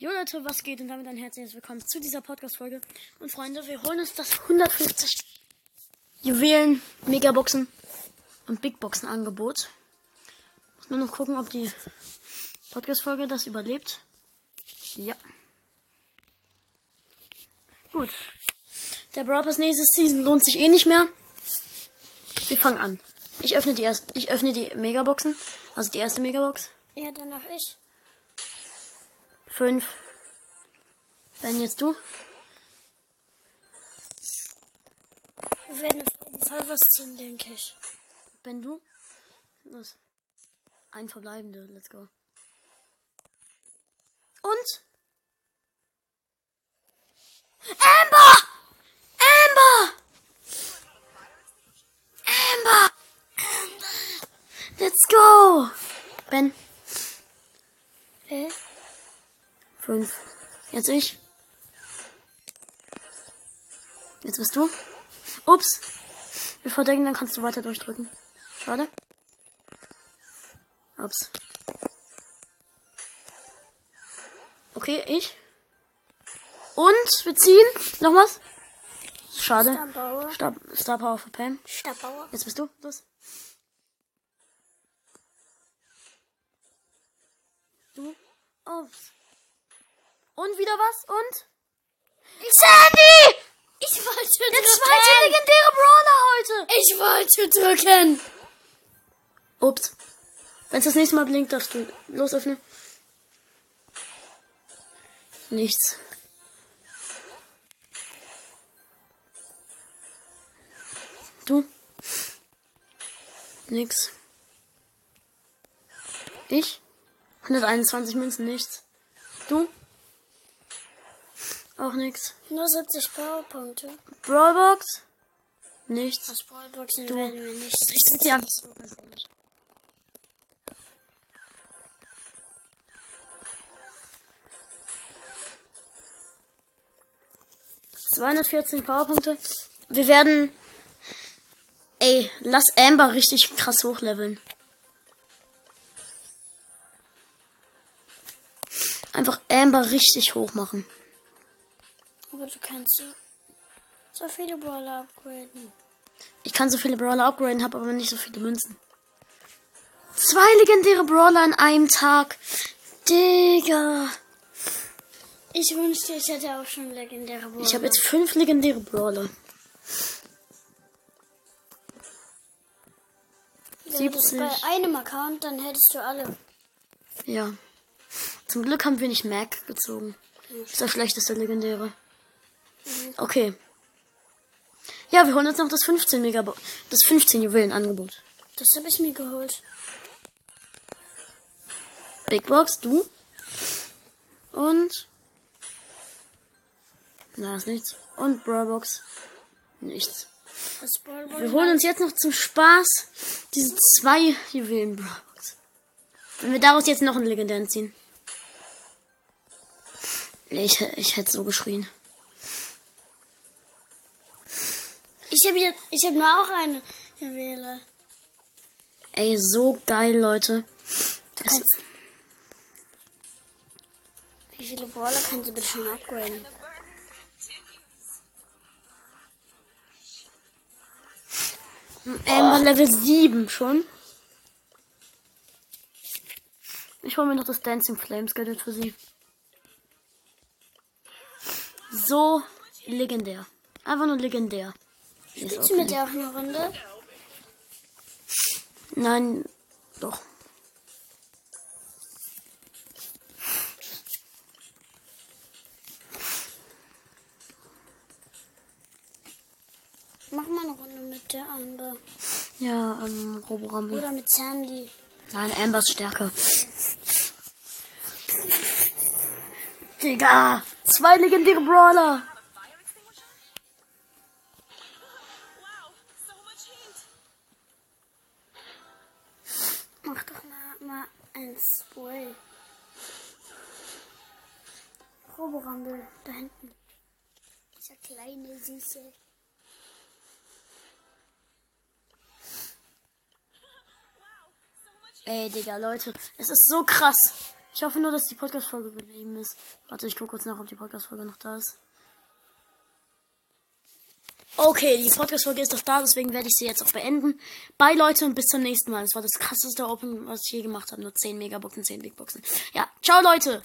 Jo Leute, was geht? Und damit ein herzliches Willkommen zu dieser Podcast-Folge. Und Freunde, wir holen uns das 150 Juwelen, Megaboxen und Big Boxen Angebot. Muss nur noch gucken, ob die Podcast-Folge das überlebt. Ja. Gut. Der Brawl Pass nächste Season lohnt sich eh nicht mehr. Wir fangen an. Ich öffne die erst, ich öffne die Megaboxen. Also die erste Megabox. Ja, danach ich. Fünf. Ben, jetzt du? Wir werden auf jeden Fall was ziehen, denke ich. Ben, du? Los. Ein verbleibende. Let's go. Und? Amber! Amber! Amber! Let's go! Ben, Hä? Fünf. Jetzt ich. Jetzt bist du. Ups. Wir verdecken, dann kannst du weiter durchdrücken. Schade. Ups. Okay, ich. Und wir ziehen. Noch was? Schade. Starbauer. Star, Star Power für Pam. Starbauer. Jetzt bist du. Los. Du. Ups. Und wieder was? Und? Sandy! Ich wollte Der zweite legendäre Brawler heute. Ich wollte drücken. Ups. Wenn es das nächste Mal blinkt, darfst du los öffnen. Nichts. Du? Nix. Ich? 121 Münzen, nichts. Du? Auch nix. Nur 70 Powerpunkte. Brawlbox? Nichts. Aus Brawlboxen werden wir nicht. Ich sind die einfach so. 214 Powerpunkte. Wir werden. Ey, lass Amber richtig krass hochleveln. Einfach Amber richtig hoch machen. Du kannst so, so viele Brawler upgraden. Ich kann so viele Brawler upgraden, habe aber nicht so viele Münzen. Zwei legendäre Brawler an einem Tag. Digga. Ich wünschte, ich hätte auch schon legendäre Brawler. Ich habe jetzt fünf legendäre Brawler. Wäre das 70. bei einem Account, dann hättest du alle. Ja. Zum Glück haben wir nicht Mac gezogen. Das ist der schlechteste legendäre. Okay. Ja, wir holen jetzt noch das 15 Megabo das 15 Juwelen Angebot. Das habe ich mir geholt. Big Box, du. Und. Na, ist nichts. Und Brawlbox. Nichts. Wir holen uns jetzt noch zum Spaß diese zwei Juwelen Brawlbox. Wenn wir daraus jetzt noch einen legendären ziehen. Ich, ich hätte so geschrien. Ich habe ich habe nur auch eine Juwele. Ey, so geil, Leute. Kannst. Wie viele Brawler kannst du bitte schon upgraden? Amber Level 7 schon. Ich hole mir noch das Dancing Flames Gadget für sie. So legendär. Einfach nur legendär. Spielst du mit der auch eine Runde? Nein, doch. Mach mal eine Runde mit der Amber. Ja, ähm, Roborumble. Oder mit Sandy. Nein, Ambers stärker. Digga! Zwei legendäre Brawler! Ein Spray. Roborumble, da hinten. Dieser kleine, süße. Ey, Digga, Leute, es ist so krass. Ich hoffe nur, dass die Podcast-Folge geblieben ist. Warte, ich gucke kurz nach, ob die Podcast-Folge noch da ist. Okay, die Podcast-Folge ist doch da, deswegen werde ich sie jetzt auch beenden. Bye, Leute, und bis zum nächsten Mal. Das war das krasseste Open, was ich je gemacht habe. Nur 10 Megaboxen, 10 Big Boxen. Ja, ciao, Leute!